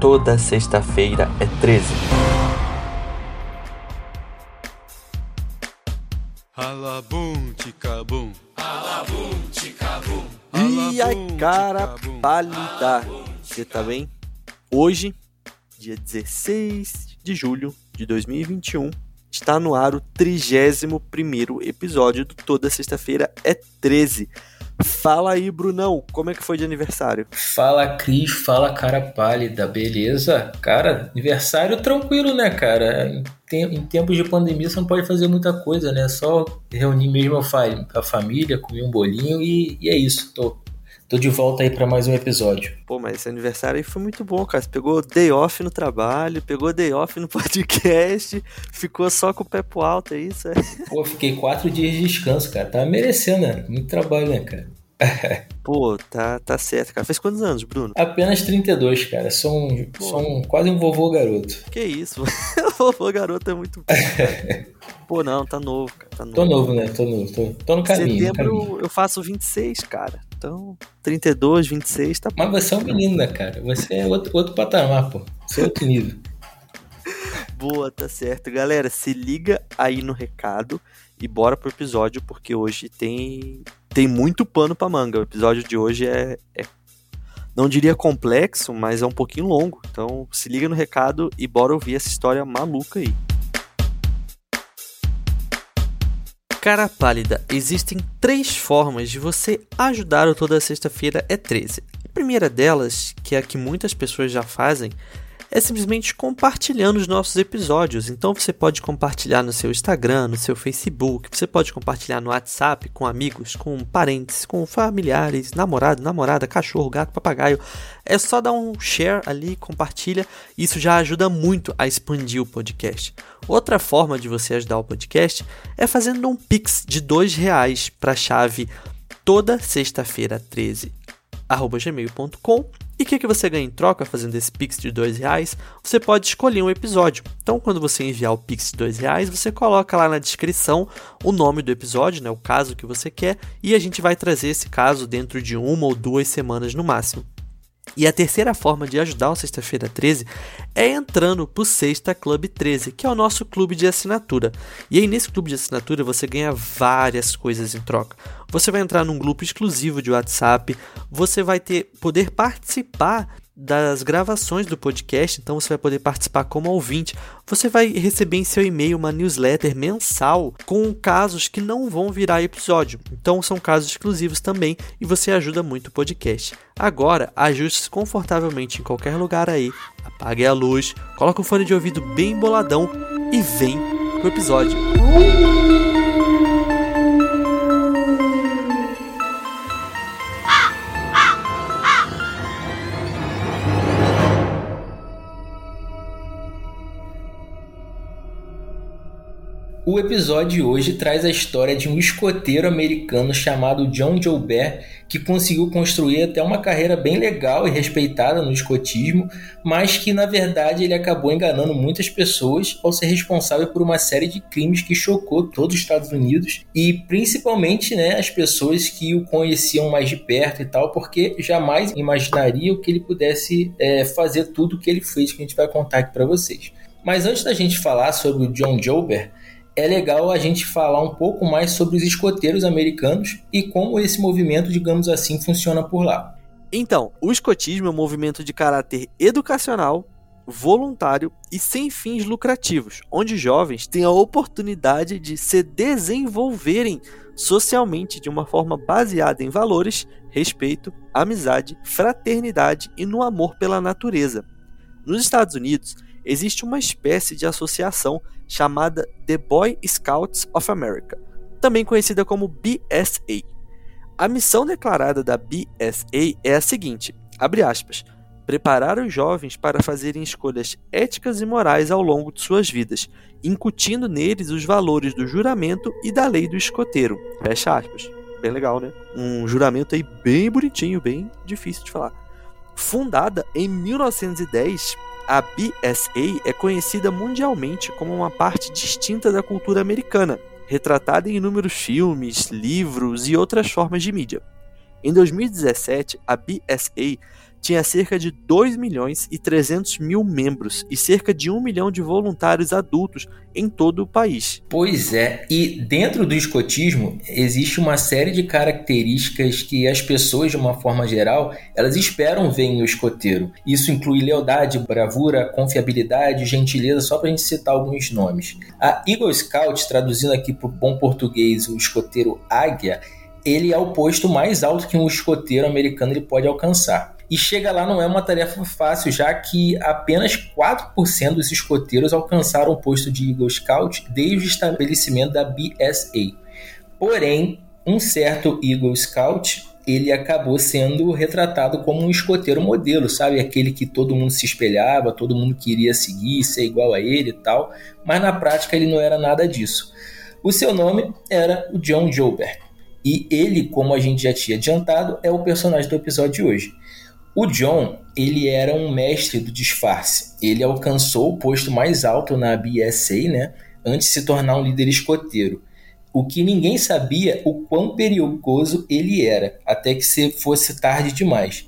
Toda sexta-feira é 13. Alabum, ticabum. Alabum, ticabum. E a cara pálida. Você tá bem? Hoje, dia 16 de julho de 2021, está no ar o 31 episódio do Toda Sexta-feira é 13. Fala aí, Brunão, como é que foi de aniversário? Fala, Cris, fala, cara pálida, beleza? Cara, aniversário tranquilo, né, cara? Em tempos de pandemia você não pode fazer muita coisa, né? Só reunir mesmo a família, comer um bolinho e, e é isso. Tô Tô de volta aí para mais um episódio. Pô, mas esse aniversário aí foi muito bom, cara. Você pegou day off no trabalho, pegou day off no podcast, ficou só com o pé pro alto, é isso? É? Pô, fiquei quatro dias de descanso, cara. Tava merecendo, né? Muito trabalho, né, cara? Pô, tá, tá certo, cara. Fez quantos anos, Bruno? Apenas 32, cara. Sou, um, sou um, quase um vovô garoto. Que isso, vovô garoto é muito Pô, não, tá novo, cara. Tá novo. Tô novo, né? Tô novo. Tô, tô no caminho. Setembro no caminho. eu faço 26, cara. Então, 32, 26, tá bom. Mas você é um menino, né, cara? Você é outro, outro patamar, pô. Você é outro nível. Boa, tá certo. Galera, se liga aí no recado e bora pro episódio, porque hoje tem, tem muito pano pra manga. O episódio de hoje é, é não diria complexo, mas é um pouquinho longo. Então se liga no recado e bora ouvir essa história maluca aí. Cara pálida, existem três formas de você ajudar o Toda Sexta-feira é 13. A primeira delas, que é a que muitas pessoas já fazem, é simplesmente compartilhando os nossos episódios. Então você pode compartilhar no seu Instagram, no seu Facebook, você pode compartilhar no WhatsApp com amigos, com parentes, com familiares, namorado, namorada, cachorro, gato, papagaio. É só dar um share ali, compartilha. Isso já ajuda muito a expandir o podcast. Outra forma de você ajudar o podcast é fazendo um pix de dois reais para a chave toda sexta-feira 13 gmail.com e o que, que você ganha em troca fazendo esse Pix de dois reais? Você pode escolher um episódio. Então, quando você enviar o Pix de dois reais, você coloca lá na descrição o nome do episódio, né, o caso que você quer, e a gente vai trazer esse caso dentro de uma ou duas semanas no máximo. E a terceira forma de ajudar o Sexta-feira 13 é entrando para o Sexta Club 13, que é o nosso clube de assinatura. E aí, nesse clube de assinatura, você ganha várias coisas em troca. Você vai entrar num grupo exclusivo de WhatsApp, você vai ter poder participar das gravações do podcast, então você vai poder participar como ouvinte. Você vai receber em seu e-mail uma newsletter mensal com casos que não vão virar episódio. Então são casos exclusivos também e você ajuda muito o podcast. Agora, ajuste-se confortavelmente em qualquer lugar aí, apague a luz, coloque o fone de ouvido bem boladão e vem pro episódio. O episódio de hoje traz a história de um escoteiro americano chamado John Joubert, que conseguiu construir até uma carreira bem legal e respeitada no escotismo, mas que na verdade ele acabou enganando muitas pessoas ao ser responsável por uma série de crimes que chocou todos os Estados Unidos e principalmente né, as pessoas que o conheciam mais de perto e tal, porque jamais imaginariam que ele pudesse é, fazer tudo o que ele fez, que a gente vai contar aqui para vocês. Mas antes da gente falar sobre o John Joubert, é legal a gente falar um pouco mais sobre os escoteiros americanos e como esse movimento, digamos assim, funciona por lá. Então, o escotismo é um movimento de caráter educacional, voluntário e sem fins lucrativos, onde jovens têm a oportunidade de se desenvolverem socialmente de uma forma baseada em valores, respeito, amizade, fraternidade e no amor pela natureza. Nos Estados Unidos, existe uma espécie de associação chamada The Boy Scouts of America, também conhecida como BSA. A missão declarada da BSA é a seguinte: abre aspas, preparar os jovens para fazerem escolhas éticas e morais ao longo de suas vidas, incutindo neles os valores do juramento e da lei do escoteiro. Fecha aspas. Bem legal, né? Um juramento aí bem bonitinho, bem difícil de falar. Fundada em 1910 A BSA é conhecida mundialmente como uma parte distinta da cultura americana, retratada em inúmeros filmes, livros e outras formas de mídia. Em 2017, a BSA tinha cerca de 2 milhões e 300 mil membros e cerca de 1 milhão de voluntários adultos em todo o país. Pois é, e dentro do escotismo existe uma série de características que as pessoas, de uma forma geral, elas esperam ver em um escoteiro. Isso inclui lealdade, bravura, confiabilidade, gentileza, só para a gente citar alguns nomes. A Eagle Scout, traduzindo aqui para o bom português o escoteiro águia, ele é o posto mais alto que um escoteiro americano ele pode alcançar. E chega lá não é uma tarefa fácil, já que apenas 4% dos escoteiros alcançaram o posto de Eagle Scout desde o estabelecimento da BSA. Porém, um certo Eagle Scout ele acabou sendo retratado como um escoteiro modelo, sabe? Aquele que todo mundo se espelhava, todo mundo queria seguir, ser igual a ele e tal, mas na prática ele não era nada disso. O seu nome era o John Joubert, e ele, como a gente já tinha adiantado, é o personagem do episódio de hoje. O John, ele era um mestre do disfarce. Ele alcançou o posto mais alto na BSA, né, antes de se tornar um líder escoteiro. O que ninguém sabia o quão perigoso ele era, até que se fosse tarde demais.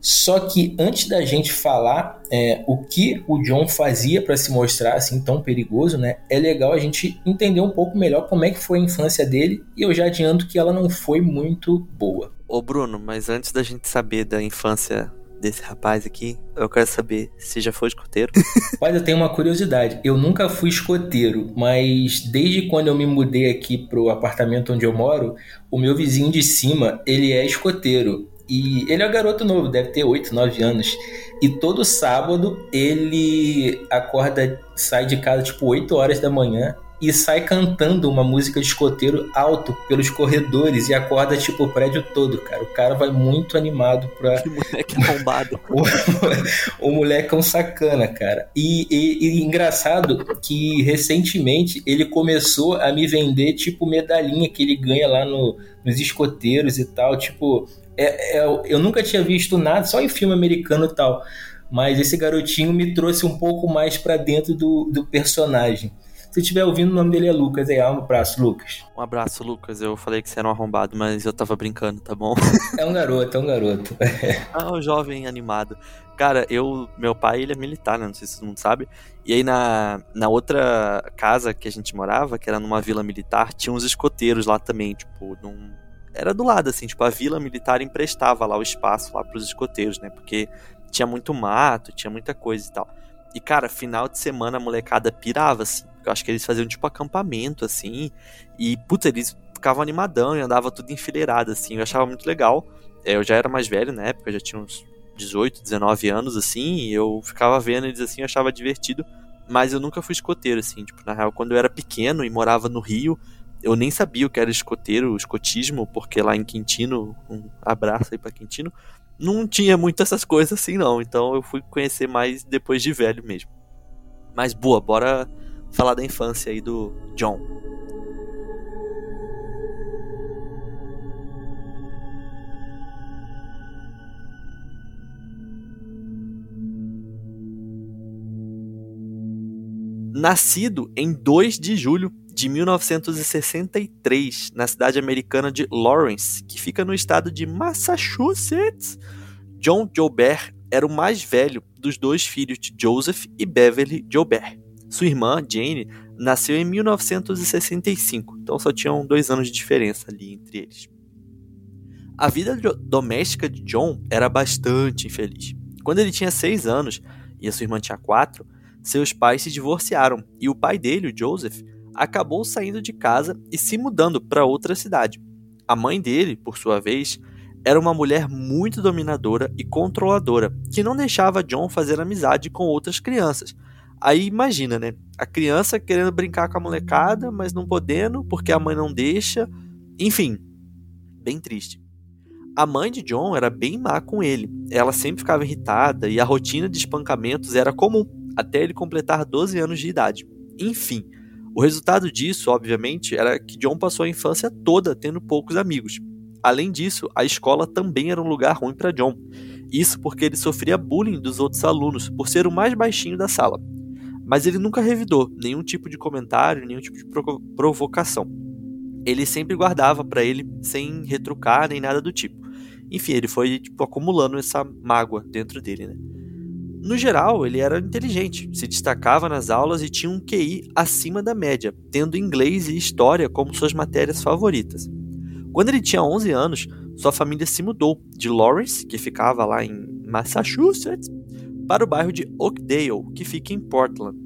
Só que antes da gente falar é, o que o John fazia para se mostrar assim tão perigoso, né, é legal a gente entender um pouco melhor como é que foi a infância dele. E eu já adianto que ela não foi muito boa. Ô Bruno, mas antes da gente saber da infância desse rapaz aqui, eu quero saber se já foi escoteiro. Mas eu tenho uma curiosidade. Eu nunca fui escoteiro, mas desde quando eu me mudei aqui pro apartamento onde eu moro, o meu vizinho de cima, ele é escoteiro. E ele é um garoto novo, deve ter 8, 9 anos. E todo sábado ele acorda, sai de casa tipo 8 horas da manhã e sai cantando uma música de escoteiro alto pelos corredores e acorda tipo o prédio todo, cara. O cara vai muito animado pra. Que moleque arrombado. o, o moleque é um sacana, cara. E, e, e, engraçado que recentemente ele começou a me vender tipo medalhinha que ele ganha lá no, nos escoteiros e tal. Tipo, é, é, eu nunca tinha visto nada, só em filme americano e tal. Mas esse garotinho me trouxe um pouco mais para dentro do, do personagem. Se estiver ouvindo, o nome dele é Lucas. Aí, um abraço, Lucas. Um abraço, Lucas. Eu falei que você era um arrombado, mas eu tava brincando, tá bom? É um garoto, é um garoto. ah, um jovem animado. Cara, eu, meu pai, ele é militar, né? Não sei se todo mundo sabe. E aí na, na outra casa que a gente morava, que era numa vila militar, tinha uns escoteiros lá também, tipo, num... era do lado assim, tipo, a vila militar emprestava lá o espaço lá pros escoteiros, né? Porque tinha muito mato, tinha muita coisa e tal. E cara, final de semana a molecada pirava assim. Eu acho que eles faziam tipo acampamento, assim. E, puta, eles ficavam animadão e andava tudo enfileirado, assim. Eu achava muito legal. É, eu já era mais velho na época, já tinha uns 18, 19 anos, assim. E eu ficava vendo eles assim, eu achava divertido. Mas eu nunca fui escoteiro, assim. Tipo, na real, quando eu era pequeno e morava no Rio, eu nem sabia o que era escoteiro, escotismo, porque lá em Quintino, um abraço aí pra Quintino, não tinha muito essas coisas assim, não. Então eu fui conhecer mais depois de velho mesmo. Mas boa, bora falar da infância aí do John. Nascido em 2 de julho de 1963, na cidade americana de Lawrence, que fica no estado de Massachusetts, John Joubert era o mais velho dos dois filhos de Joseph e Beverly Joubert. Sua irmã, Jane, nasceu em 1965, então só tinham dois anos de diferença ali entre eles. A vida doméstica de John era bastante infeliz. Quando ele tinha seis anos e a sua irmã tinha quatro, seus pais se divorciaram e o pai dele, o Joseph, acabou saindo de casa e se mudando para outra cidade. A mãe dele, por sua vez, era uma mulher muito dominadora e controladora, que não deixava John fazer amizade com outras crianças, Aí imagina, né? A criança querendo brincar com a molecada, mas não podendo porque a mãe não deixa. Enfim, bem triste. A mãe de John era bem má com ele. Ela sempre ficava irritada e a rotina de espancamentos era comum, até ele completar 12 anos de idade. Enfim, o resultado disso, obviamente, era que John passou a infância toda tendo poucos amigos. Além disso, a escola também era um lugar ruim para John. Isso porque ele sofria bullying dos outros alunos por ser o mais baixinho da sala. Mas ele nunca revidou nenhum tipo de comentário, nenhum tipo de provocação. Ele sempre guardava para ele sem retrucar nem nada do tipo. Enfim, ele foi tipo, acumulando essa mágoa dentro dele, né? No geral, ele era inteligente, se destacava nas aulas e tinha um QI acima da média, tendo inglês e história como suas matérias favoritas. Quando ele tinha 11 anos, sua família se mudou de Lawrence, que ficava lá em Massachusetts, para o bairro de Oakdale, que fica em Portland.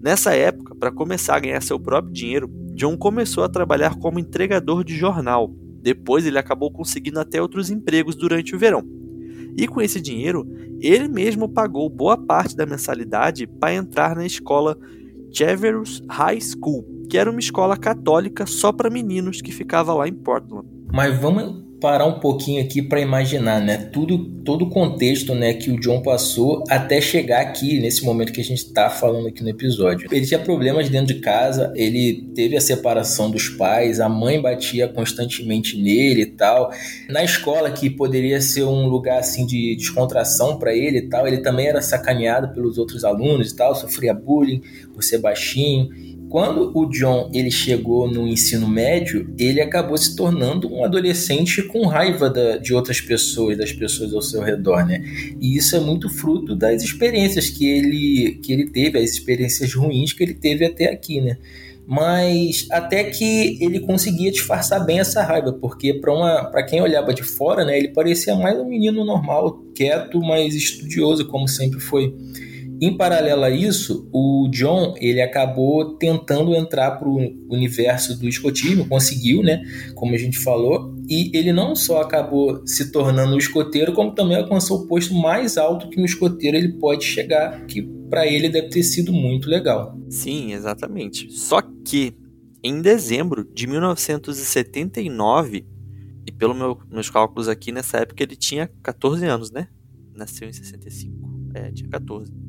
Nessa época, para começar a ganhar seu próprio dinheiro, John começou a trabalhar como entregador de jornal. Depois, ele acabou conseguindo até outros empregos durante o verão. E com esse dinheiro, ele mesmo pagou boa parte da mensalidade para entrar na escola Cheverus High School, que era uma escola católica só para meninos que ficava lá em Portland. Mas vamos parar um pouquinho aqui para imaginar, né? Tudo, todo o contexto, né, que o John passou até chegar aqui nesse momento que a gente está falando aqui no episódio. Ele tinha problemas dentro de casa, ele teve a separação dos pais, a mãe batia constantemente nele e tal. Na escola que poderia ser um lugar assim de descontração para ele e tal, ele também era sacaneado pelos outros alunos e tal, sofria bullying por ser baixinho. Quando o John ele chegou no ensino médio, ele acabou se tornando um adolescente com raiva da, de outras pessoas, das pessoas ao seu redor, né? E isso é muito fruto das experiências que ele, que ele teve, as experiências ruins que ele teve até aqui, né? Mas até que ele conseguia disfarçar bem essa raiva, porque para quem olhava de fora, né, ele parecia mais um menino normal, quieto, mas estudioso, como sempre foi. Em paralelo a isso, o John ele acabou tentando entrar para o universo do escotismo, conseguiu, né? Como a gente falou, e ele não só acabou se tornando um escoteiro, como também alcançou o posto mais alto que um escoteiro ele pode chegar, que para ele deve ter sido muito legal. Sim, exatamente. Só que em dezembro de 1979, e pelo meu, meus cálculos aqui nessa época ele tinha 14 anos, né? Nasceu em 65. É, tinha 14.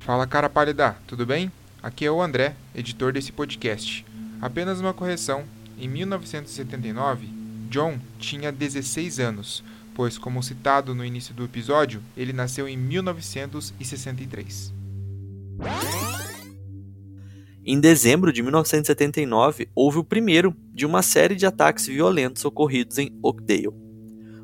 Fala cara pálida, tudo bem? Aqui é o André, editor desse podcast. Apenas uma correção: em 1979, John tinha 16 anos, pois, como citado no início do episódio, ele nasceu em 1963. Em dezembro de 1979, houve o primeiro de uma série de ataques violentos ocorridos em Oakdale.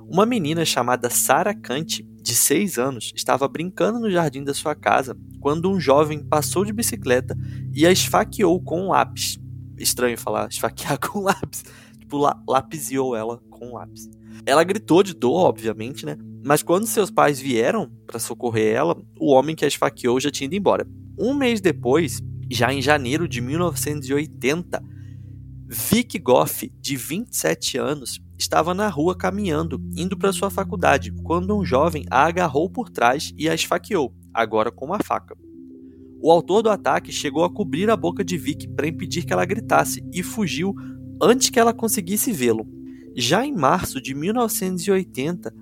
Uma menina chamada Sarah Kant de 6 anos, estava brincando no jardim da sua casa quando um jovem passou de bicicleta e a esfaqueou com um lápis. Estranho falar esfaquear com lápis. Tipo, lapiseou ela com lápis. Ela gritou de dor, obviamente, né? Mas quando seus pais vieram para socorrer ela, o homem que a esfaqueou já tinha ido embora. Um mês depois, já em janeiro de 1980, Vic Goff, de 27 anos, estava na rua caminhando, indo para sua faculdade, quando um jovem a agarrou por trás e a esfaqueou, agora com uma faca. O autor do ataque chegou a cobrir a boca de Vic para impedir que ela gritasse e fugiu antes que ela conseguisse vê-lo. Já em março de 1980,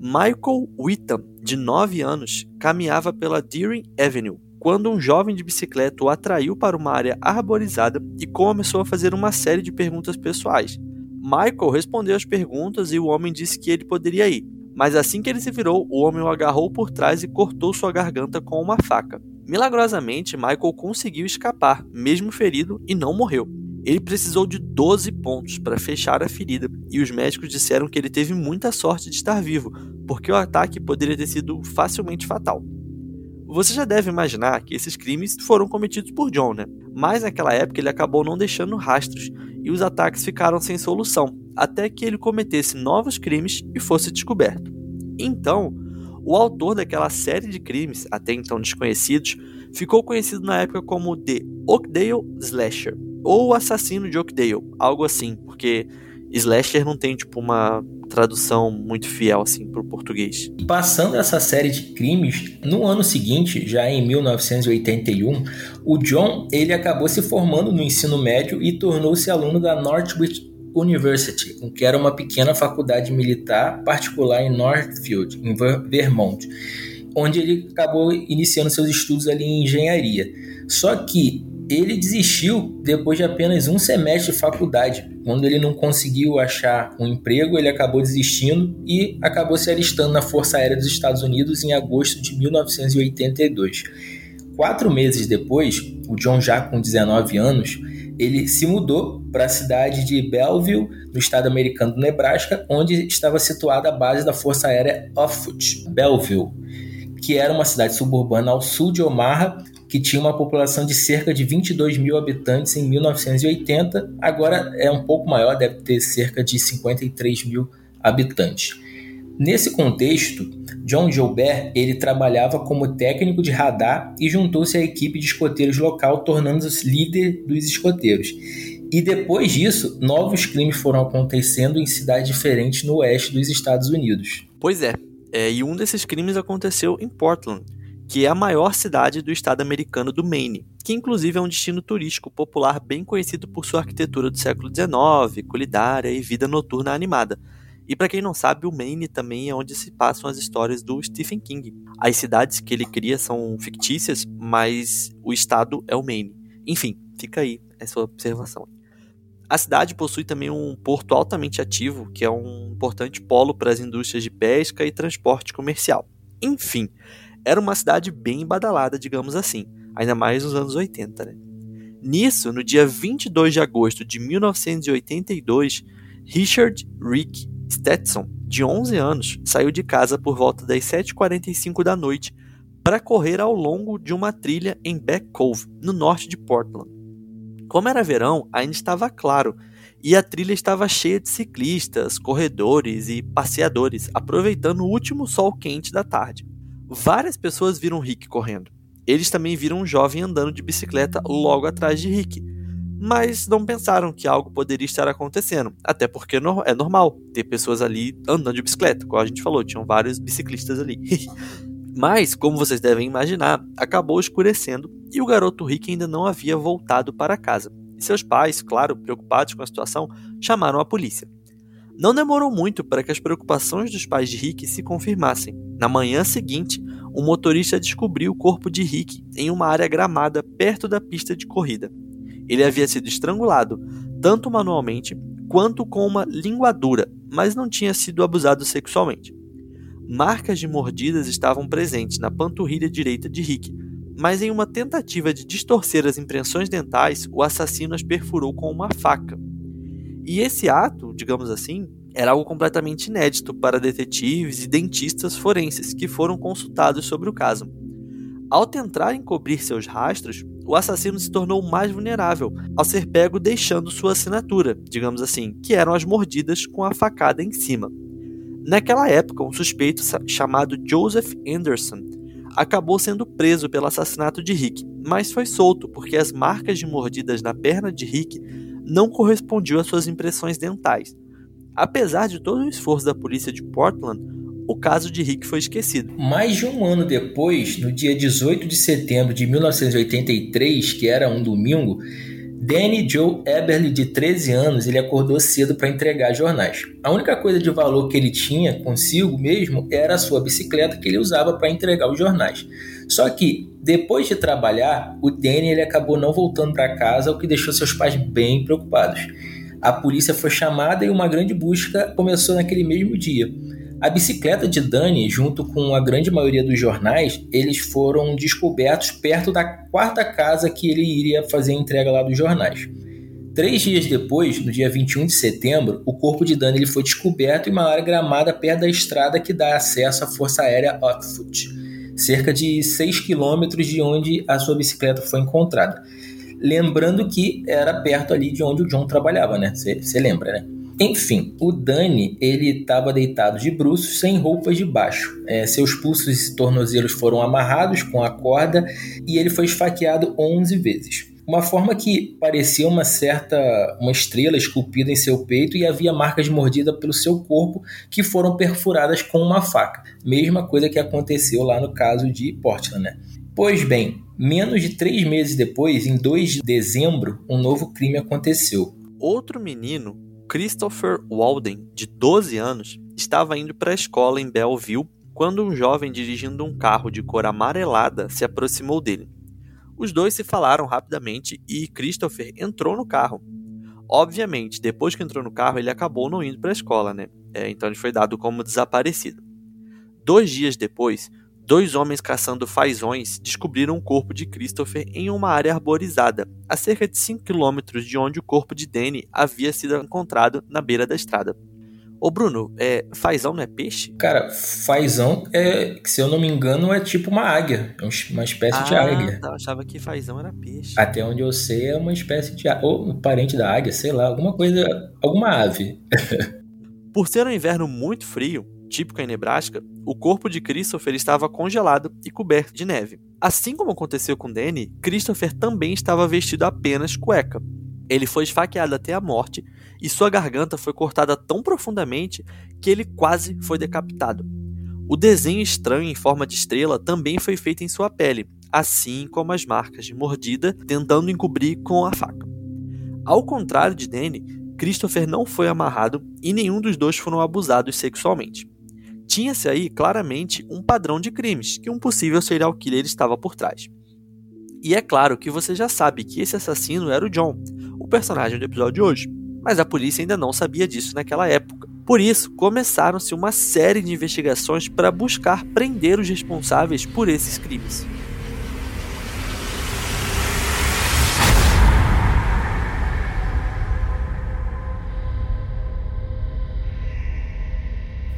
Michael Whittam, de 9 anos, caminhava pela Deering Avenue quando um jovem de bicicleta o atraiu para uma área arborizada e começou a fazer uma série de perguntas pessoais. Michael respondeu as perguntas e o homem disse que ele poderia ir, mas assim que ele se virou, o homem o agarrou por trás e cortou sua garganta com uma faca. Milagrosamente, Michael conseguiu escapar, mesmo ferido, e não morreu. Ele precisou de 12 pontos para fechar a ferida, e os médicos disseram que ele teve muita sorte de estar vivo, porque o ataque poderia ter sido facilmente fatal. Você já deve imaginar que esses crimes foram cometidos por John, né? Mas naquela época ele acabou não deixando rastros e os ataques ficaram sem solução, até que ele cometesse novos crimes e fosse descoberto. Então, o autor daquela série de crimes, até então desconhecidos, ficou conhecido na época como The Oakdale Slasher, ou Assassino de Oakdale, algo assim, porque slasher não tem tipo uma tradução muito fiel assim para o português. Passando essa série de crimes, no ano seguinte, já em 1981, o John ele acabou se formando no ensino médio e tornou-se aluno da Northwich University, que era uma pequena faculdade militar particular em Northfield, em Vermont, onde ele acabou iniciando seus estudos ali em engenharia. Só que ele desistiu depois de apenas um semestre de faculdade. Quando ele não conseguiu achar um emprego, ele acabou desistindo e acabou se alistando na Força Aérea dos Estados Unidos em agosto de 1982. Quatro meses depois, o John, já com 19 anos, ele se mudou para a cidade de Belleville, no estado americano do Nebraska, onde estava situada a base da Força Aérea Offutt, Belleville, que era uma cidade suburbana ao sul de Omaha, que tinha uma população de cerca de 22 mil habitantes em 1980, agora é um pouco maior, deve ter cerca de 53 mil habitantes. Nesse contexto, John Gilbert ele trabalhava como técnico de radar e juntou-se à equipe de escoteiros local, tornando-se líder dos escoteiros. E depois disso, novos crimes foram acontecendo em cidades diferentes no oeste dos Estados Unidos. Pois é, é e um desses crimes aconteceu em Portland, que é a maior cidade do estado americano do Maine, que inclusive é um destino turístico popular bem conhecido por sua arquitetura do século XIX, culinária e vida noturna animada. E para quem não sabe, o Maine também é onde se passam as histórias do Stephen King. As cidades que ele cria são fictícias, mas o estado é o Maine. Enfim, fica aí essa observação. A cidade possui também um porto altamente ativo, que é um importante polo para as indústrias de pesca e transporte comercial. Enfim, era uma cidade bem badalada, digamos assim, ainda mais nos anos 80. Né? Nisso, no dia 22 de agosto de 1982, Richard Rick Stetson, de 11 anos, saiu de casa por volta das 7h45 da noite para correr ao longo de uma trilha em Back Cove, no norte de Portland. Como era verão, ainda estava claro e a trilha estava cheia de ciclistas, corredores e passeadores, aproveitando o último sol quente da tarde. Várias pessoas viram Rick correndo. Eles também viram um jovem andando de bicicleta logo atrás de Rick, mas não pensaram que algo poderia estar acontecendo, até porque é normal ter pessoas ali andando de bicicleta, como a gente falou, tinham vários biciclistas ali. mas, como vocês devem imaginar, acabou escurecendo e o garoto Rick ainda não havia voltado para casa. E seus pais, claro, preocupados com a situação, chamaram a polícia. Não demorou muito para que as preocupações dos pais de Rick se confirmassem. Na manhã seguinte, o motorista descobriu o corpo de Rick em uma área gramada perto da pista de corrida. Ele havia sido estrangulado, tanto manualmente quanto com uma linguadura, mas não tinha sido abusado sexualmente. Marcas de mordidas estavam presentes na panturrilha direita de Rick, mas em uma tentativa de distorcer as impressões dentais, o assassino as perfurou com uma faca. E esse ato, digamos assim, era algo completamente inédito para detetives e dentistas forenses que foram consultados sobre o caso. Ao tentar encobrir seus rastros, o assassino se tornou mais vulnerável ao ser pego deixando sua assinatura, digamos assim, que eram as mordidas com a facada em cima. Naquela época, um suspeito chamado Joseph Anderson acabou sendo preso pelo assassinato de Rick, mas foi solto porque as marcas de mordidas na perna de Rick não correspondiam às suas impressões dentais. Apesar de todo o esforço da polícia de Portland, o caso de Rick foi esquecido. Mais de um ano depois, no dia 18 de setembro de 1983, que era um domingo, Danny Joe Eberly, de 13 anos, ele acordou cedo para entregar jornais. A única coisa de valor que ele tinha consigo mesmo era a sua bicicleta que ele usava para entregar os jornais. Só que, depois de trabalhar, o Danny ele acabou não voltando para casa, o que deixou seus pais bem preocupados. A polícia foi chamada e uma grande busca começou naquele mesmo dia. A bicicleta de Dani, junto com a grande maioria dos jornais, eles foram descobertos perto da quarta casa que ele iria fazer a entrega lá dos jornais. Três dias depois, no dia 21 de setembro, o corpo de Dani ele foi descoberto em uma área gramada perto da estrada que dá acesso à Força Aérea Oxford, cerca de 6 quilômetros de onde a sua bicicleta foi encontrada. Lembrando que era perto ali de onde o John trabalhava, né? Você lembra, né? Enfim, o Dani ele estava deitado de bruços, sem roupas de baixo. É, seus pulsos e tornozelos foram amarrados com a corda e ele foi esfaqueado 11 vezes. Uma forma que parecia uma certa uma estrela esculpida em seu peito e havia marcas de mordida pelo seu corpo que foram perfuradas com uma faca. Mesma coisa que aconteceu lá no caso de Portland, né? Pois bem, menos de três meses depois, em 2 de dezembro, um novo crime aconteceu. Outro menino Christopher Walden, de 12 anos, estava indo para a escola em Belleville quando um jovem dirigindo um carro de cor amarelada se aproximou dele. Os dois se falaram rapidamente e Christopher entrou no carro. Obviamente, depois que entrou no carro, ele acabou não indo para a escola, né? É, então ele foi dado como desaparecido. Dois dias depois, dois homens caçando fazões descobriram o corpo de Christopher em uma área arborizada, a cerca de 5 quilômetros de onde o corpo de Danny havia sido encontrado na beira da estrada. Ô Bruno, é, fazão não é peixe? Cara, fazão é, se eu não me engano, é tipo uma águia. É uma espécie ah, de águia. Tá, eu achava que fazão era peixe. Até onde eu sei é uma espécie de ou um parente da águia, sei lá, alguma coisa, alguma ave. Por ser um inverno muito frio, típico em Nebraska, o corpo de Christopher estava congelado e coberto de neve. Assim como aconteceu com Danny, Christopher também estava vestido apenas cueca. Ele foi esfaqueado até a morte e sua garganta foi cortada tão profundamente que ele quase foi decapitado. O desenho estranho em forma de estrela também foi feito em sua pele, assim como as marcas de mordida, tentando encobrir com a faca. Ao contrário de Danny, Christopher não foi amarrado e nenhum dos dois foram abusados sexualmente. Tinha-se aí claramente um padrão de crimes que um possível serial killer estava por trás. E é claro que você já sabe que esse assassino era o John, o personagem do episódio de hoje mas a polícia ainda não sabia disso naquela época. Por isso, começaram-se uma série de investigações para buscar prender os responsáveis por esses crimes.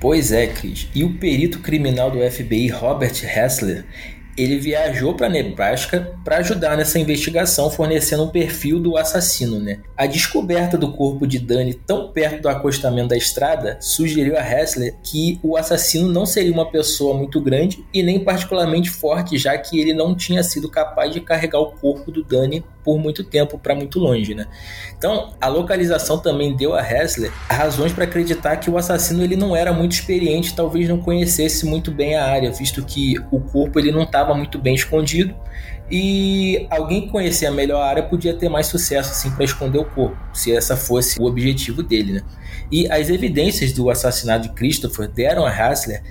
Pois é, Cris. E o perito criminal do FBI, Robert Hessler, ele viajou para Nebraska para ajudar nessa investigação, fornecendo um perfil do assassino. Né? A descoberta do corpo de Danny tão perto do acostamento da estrada sugeriu a Hessler que o assassino não seria uma pessoa muito grande e nem particularmente forte, já que ele não tinha sido capaz de carregar o corpo do Danny por muito tempo para muito longe, né? Então, a localização também deu a Hessler razões para acreditar que o assassino ele não era muito experiente, talvez não conhecesse muito bem a área, visto que o corpo ele não estava muito bem escondido e alguém que conhecia melhor a área podia ter mais sucesso assim para esconder o corpo, se essa fosse o objetivo dele, né? E as evidências do assassinato de Christopher deram a Hassler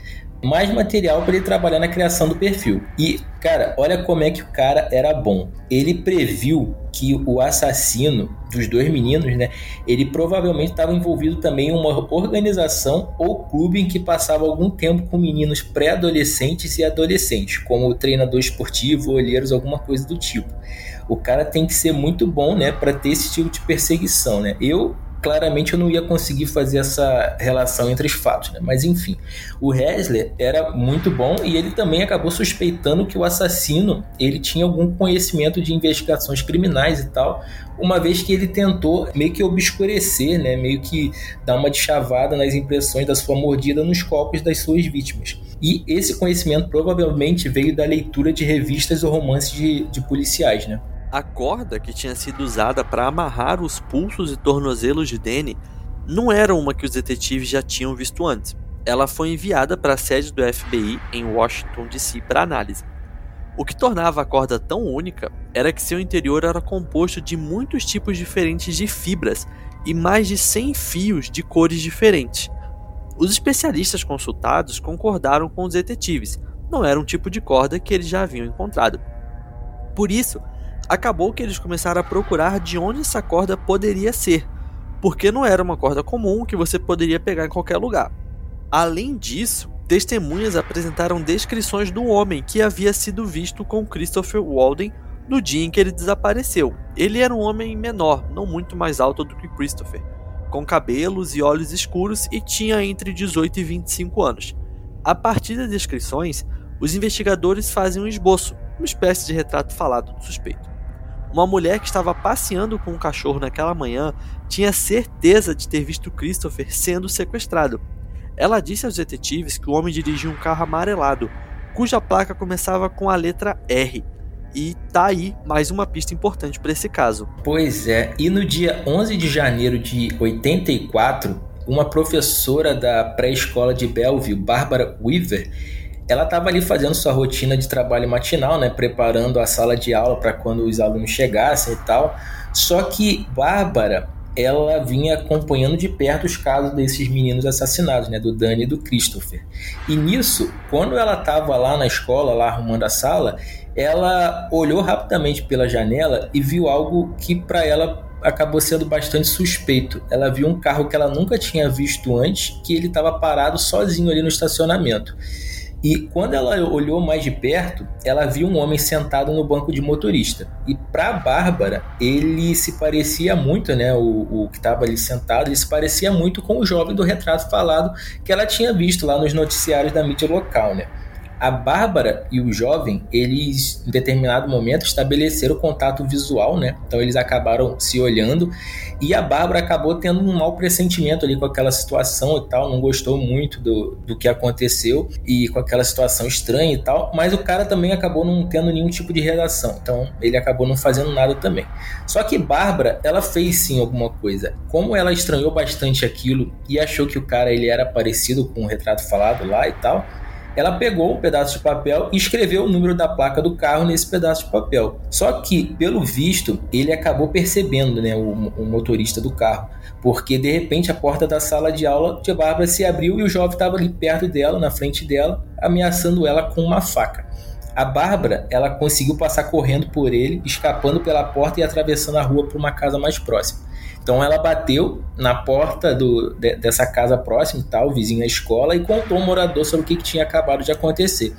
mais material para ele trabalhar na criação do perfil. E, cara, olha como é que o cara era bom. Ele previu que o assassino dos dois meninos, né, ele provavelmente estava envolvido também em uma organização ou clube em que passava algum tempo com meninos pré-adolescentes e adolescentes, como treinador esportivo, olheiros, alguma coisa do tipo. O cara tem que ser muito bom, né, para ter esse tipo de perseguição, né? Eu claramente eu não ia conseguir fazer essa relação entre os fatos, né? Mas enfim, o Hessler era muito bom e ele também acabou suspeitando que o assassino ele tinha algum conhecimento de investigações criminais e tal, uma vez que ele tentou meio que obscurecer, né? Meio que dar uma chavada nas impressões da sua mordida nos corpos das suas vítimas. E esse conhecimento provavelmente veio da leitura de revistas ou romances de, de policiais, né? A corda que tinha sido usada para amarrar os pulsos e tornozelos de Danny não era uma que os detetives já tinham visto antes. Ela foi enviada para a sede do FBI em Washington DC para análise. O que tornava a corda tão única era que seu interior era composto de muitos tipos diferentes de fibras e mais de 100 fios de cores diferentes. Os especialistas consultados concordaram com os detetives, não era um tipo de corda que eles já haviam encontrado. Por isso, acabou que eles começaram a procurar de onde essa corda poderia ser, porque não era uma corda comum que você poderia pegar em qualquer lugar. Além disso, testemunhas apresentaram descrições do homem que havia sido visto com Christopher Walden no dia em que ele desapareceu. Ele era um homem menor, não muito mais alto do que Christopher, com cabelos e olhos escuros e tinha entre 18 e 25 anos. A partir das descrições, os investigadores fazem um esboço, uma espécie de retrato falado do suspeito. Uma mulher que estava passeando com um cachorro naquela manhã tinha certeza de ter visto Christopher sendo sequestrado. Ela disse aos detetives que o homem dirigia um carro amarelado, cuja placa começava com a letra R. E tá aí mais uma pista importante para esse caso. Pois é, e no dia 11 de janeiro de 84, uma professora da pré-escola de Belleville, Barbara Weaver, ela estava ali fazendo sua rotina de trabalho matinal, né, preparando a sala de aula para quando os alunos chegassem e tal. Só que Bárbara, ela vinha acompanhando de perto os casos desses meninos assassinados, né, do Dani e do Christopher. E nisso, quando ela estava lá na escola, lá arrumando a sala, ela olhou rapidamente pela janela e viu algo que para ela acabou sendo bastante suspeito. Ela viu um carro que ela nunca tinha visto antes, que ele estava parado sozinho ali no estacionamento. E quando ela olhou mais de perto, ela viu um homem sentado no banco de motorista. E para Bárbara, ele se parecia muito, né? O, o que estava ali sentado, ele se parecia muito com o jovem do retrato falado que ela tinha visto lá nos noticiários da mídia local, né? A Bárbara e o jovem, eles em determinado momento estabeleceram contato visual, né? Então eles acabaram se olhando e a Bárbara acabou tendo um mau pressentimento ali com aquela situação e tal, não gostou muito do, do que aconteceu e com aquela situação estranha e tal, mas o cara também acabou não tendo nenhum tipo de reação, então ele acabou não fazendo nada também. Só que Bárbara, ela fez sim alguma coisa. Como ela estranhou bastante aquilo e achou que o cara ele era parecido com o retrato falado lá e tal, ela pegou um pedaço de papel e escreveu o número da placa do carro nesse pedaço de papel. Só que, pelo visto, ele acabou percebendo, né, o, o motorista do carro, porque de repente a porta da sala de aula de Bárbara se abriu e o jovem estava ali perto dela, na frente dela, ameaçando ela com uma faca. A Bárbara, ela conseguiu passar correndo por ele, escapando pela porta e atravessando a rua para uma casa mais próxima. Então ela bateu na porta do, de, dessa casa próxima, tal, vizinho à escola, e contou ao morador sobre o que, que tinha acabado de acontecer.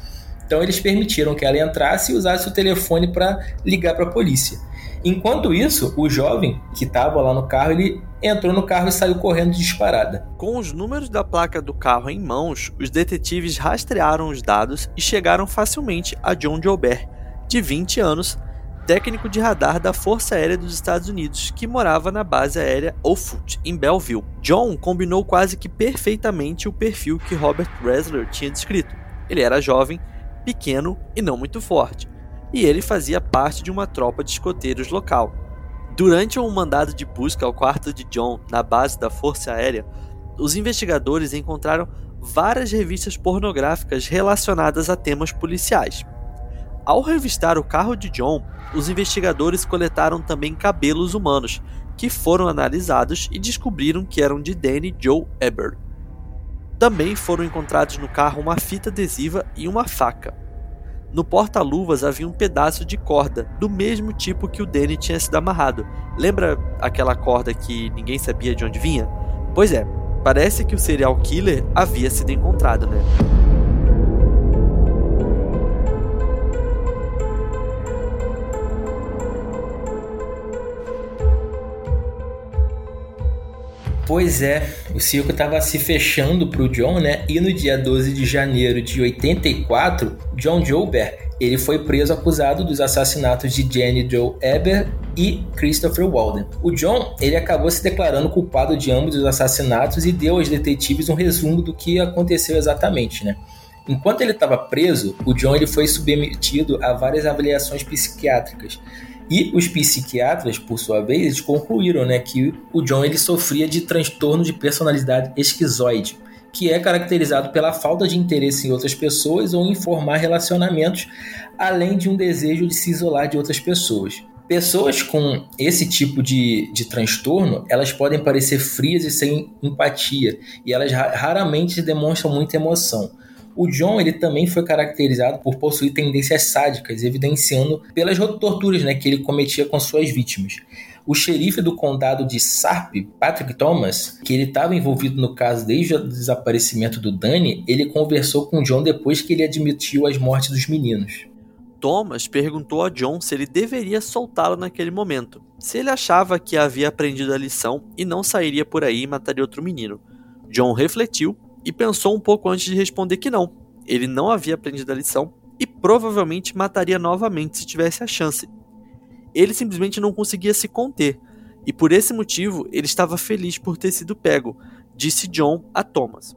Então eles permitiram que ela entrasse e usasse o telefone para ligar para a polícia. Enquanto isso, o jovem que estava lá no carro, ele entrou no carro e saiu correndo disparada. Com os números da placa do carro em mãos, os detetives rastrearam os dados e chegaram facilmente a John Gilbert, de 20 anos, técnico de radar da Força Aérea dos Estados Unidos, que morava na base aérea Offutt, em Belleville. John combinou quase que perfeitamente o perfil que Robert Ressler tinha descrito. Ele era jovem, pequeno e não muito forte, e ele fazia parte de uma tropa de escoteiros local. Durante um mandado de busca ao quarto de John na base da Força Aérea, os investigadores encontraram várias revistas pornográficas relacionadas a temas policiais. Ao revistar o carro de John, os investigadores coletaram também cabelos humanos, que foram analisados e descobriram que eram de Danny Joe Eber. Também foram encontrados no carro uma fita adesiva e uma faca. No porta-luvas havia um pedaço de corda, do mesmo tipo que o Danny tinha sido amarrado. Lembra aquela corda que ninguém sabia de onde vinha? Pois é, parece que o serial killer havia sido encontrado, né? Pois é, o circo estava se fechando para o John, né? E no dia 12 de janeiro de 84, John Joubert ele foi preso acusado dos assassinatos de Jenny Joe Eber e Christopher Walden. O John ele acabou se declarando culpado de ambos os assassinatos e deu aos detetives um resumo do que aconteceu exatamente, né? Enquanto ele estava preso, o John ele foi submetido a várias avaliações psiquiátricas e os psiquiatras, por sua vez, concluíram né, que o John ele sofria de transtorno de personalidade esquizoide, que é caracterizado pela falta de interesse em outras pessoas ou em formar relacionamentos, além de um desejo de se isolar de outras pessoas. Pessoas com esse tipo de, de transtorno, elas podem parecer frias e sem empatia, e elas raramente demonstram muita emoção. O John ele também foi caracterizado por possuir tendências sádicas, evidenciando pelas torturas né, que ele cometia com suas vítimas. O xerife do condado de Sarp, Patrick Thomas, que ele estava envolvido no caso desde o desaparecimento do Danny, ele conversou com John depois que ele admitiu as mortes dos meninos. Thomas perguntou a John se ele deveria soltá-lo naquele momento, se ele achava que havia aprendido a lição e não sairia por aí e mataria outro menino. John refletiu e pensou um pouco antes de responder que não. Ele não havia aprendido a lição e provavelmente mataria novamente se tivesse a chance. Ele simplesmente não conseguia se conter, e por esse motivo ele estava feliz por ter sido pego, disse John a Thomas.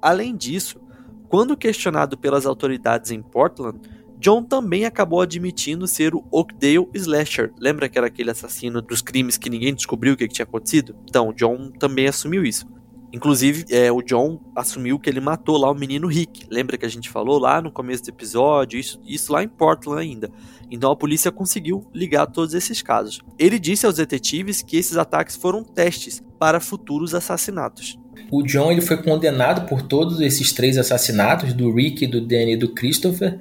Além disso, quando questionado pelas autoridades em Portland, John também acabou admitindo ser o Oakdale Slasher. Lembra que era aquele assassino dos crimes que ninguém descobriu o que, que tinha acontecido? Então, John também assumiu isso. Inclusive, é, o John assumiu que ele matou lá o menino Rick. Lembra que a gente falou lá no começo do episódio? Isso, isso lá em Portland ainda. Então a polícia conseguiu ligar todos esses casos. Ele disse aos detetives que esses ataques foram testes para futuros assassinatos. O John ele foi condenado por todos esses três assassinatos, do Rick, do Danny e do Christopher.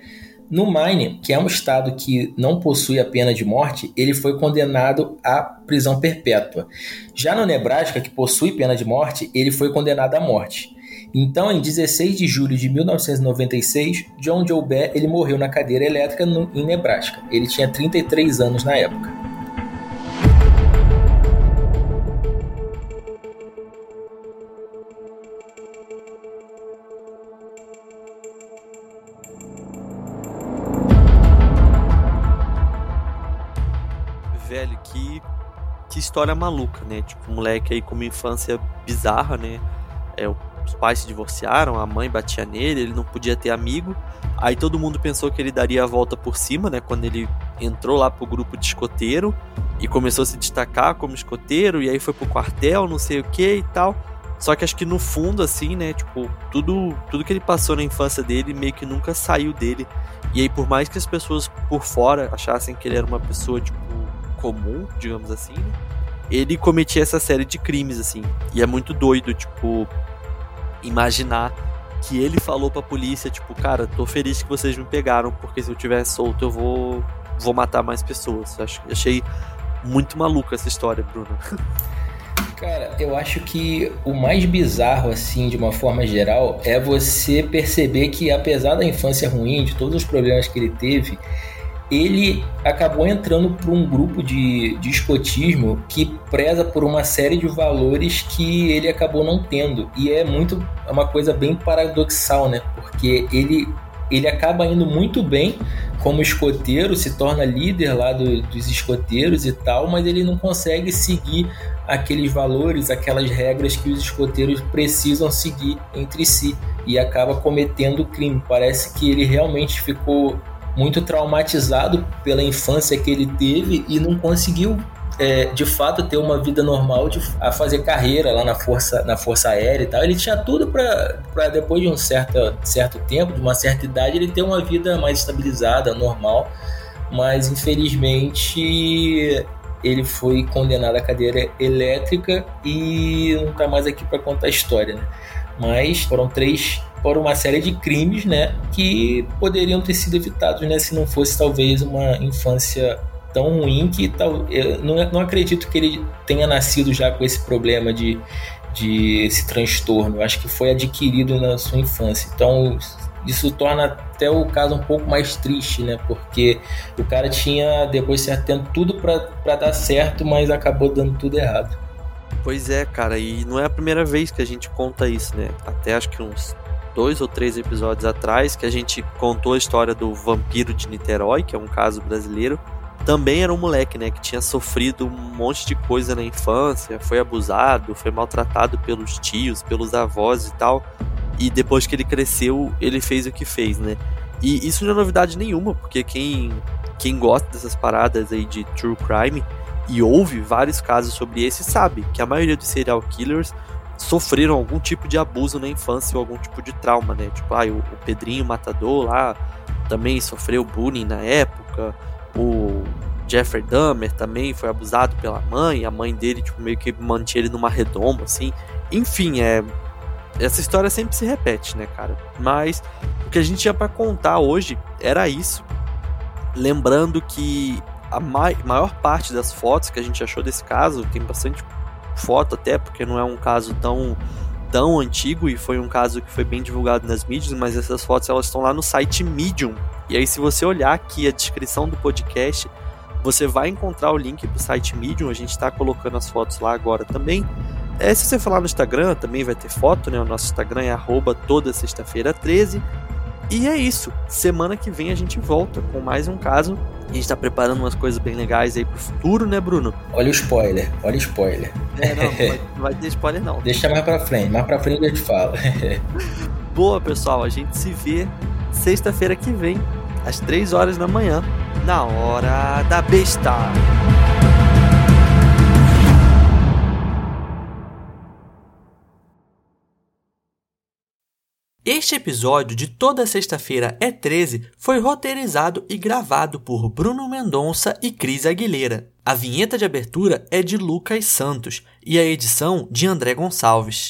No Maine, que é um estado que não possui a pena de morte, ele foi condenado à prisão perpétua. Já no Nebraska, que possui pena de morte, ele foi condenado à morte. Então, em 16 de julho de 1996, John Joe Bear ele morreu na cadeira elétrica no, em Nebraska. Ele tinha 33 anos na época. Que, que história maluca, né? Tipo, um moleque aí com uma infância bizarra, né? É, os pais se divorciaram, a mãe batia nele, ele não podia ter amigo. Aí todo mundo pensou que ele daria a volta por cima, né? Quando ele entrou lá pro grupo de escoteiro e começou a se destacar como escoteiro, e aí foi pro quartel, não sei o que e tal. Só que acho que no fundo, assim, né? Tipo, tudo, tudo que ele passou na infância dele meio que nunca saiu dele. E aí, por mais que as pessoas por fora achassem que ele era uma pessoa, tipo, comum, digamos assim, né? ele cometia essa série de crimes, assim. E é muito doido, tipo, imaginar que ele falou pra polícia, tipo, cara, tô feliz que vocês me pegaram, porque se eu tiver solto eu vou, vou matar mais pessoas. Achei muito maluca essa história, Bruno. Cara, eu acho que o mais bizarro, assim, de uma forma geral, é você perceber que, apesar da infância ruim, de todos os problemas que ele teve, ele acabou entrando para um grupo de, de escotismo que preza por uma série de valores que ele acabou não tendo. E é muito é uma coisa bem paradoxal, né? Porque ele, ele acaba indo muito bem como escoteiro, se torna líder lá do, dos escoteiros e tal, mas ele não consegue seguir aqueles valores, aquelas regras que os escoteiros precisam seguir entre si e acaba cometendo crime. Parece que ele realmente ficou muito traumatizado pela infância que ele teve e não conseguiu é, de fato ter uma vida normal de, a fazer carreira lá na força na força aérea e tal ele tinha tudo para depois de um certo certo tempo de uma certa idade ele ter uma vida mais estabilizada normal mas infelizmente ele foi condenado à cadeira elétrica e não está mais aqui para contar a história né? Mas foram três por uma série de crimes, né, que poderiam ter sido evitados, né, se não fosse talvez uma infância tão ruim que tal, eu não, não acredito que ele tenha nascido já com esse problema de, de esse transtorno. Acho que foi adquirido na sua infância. Então isso torna até o caso um pouco mais triste, né? Porque o cara tinha depois certo tendo tudo para dar certo, mas acabou dando tudo errado. Pois é, cara, e não é a primeira vez que a gente conta isso, né? Até acho que uns dois ou três episódios atrás, que a gente contou a história do vampiro de Niterói, que é um caso brasileiro. Também era um moleque, né, que tinha sofrido um monte de coisa na infância, foi abusado, foi maltratado pelos tios, pelos avós e tal. E depois que ele cresceu, ele fez o que fez, né? E isso não é novidade nenhuma, porque quem, quem gosta dessas paradas aí de true crime e ouve vários casos sobre esse sabe que a maioria dos serial killers sofreram algum tipo de abuso na infância ou algum tipo de trauma, né? Tipo, ah, o, o Pedrinho Matador lá também sofreu bullying na época, o Jeffrey Dahmer também foi abusado pela mãe, a mãe dele, tipo, meio que mantinha ele numa redoma, assim. Enfim, é. Essa história sempre se repete, né, cara? Mas o que a gente tinha para contar hoje era isso. Lembrando que a maior parte das fotos que a gente achou desse caso, tem bastante foto até, porque não é um caso tão tão antigo e foi um caso que foi bem divulgado nas mídias, mas essas fotos elas estão lá no site Medium. E aí se você olhar aqui a descrição do podcast, você vai encontrar o link para o site Medium, a gente está colocando as fotos lá agora também. É, se você falar no Instagram, também vai ter foto, né? O nosso Instagram é arroba toda sexta-feira 13. E é isso. Semana que vem a gente volta com mais um caso a gente tá preparando umas coisas bem legais aí pro futuro, né, Bruno? Olha o spoiler, olha o spoiler. É, não, não vai, não vai ter spoiler não. Deixa mais pra frente, mais pra frente eu te falo. Boa, pessoal, a gente se vê sexta-feira que vem, às 3 horas da manhã, na Hora da Besta. Este episódio de toda sexta-feira é 13 foi roteirizado e gravado por Bruno Mendonça e Cris Aguilera. A vinheta de abertura é de Lucas Santos e a edição de André Gonçalves.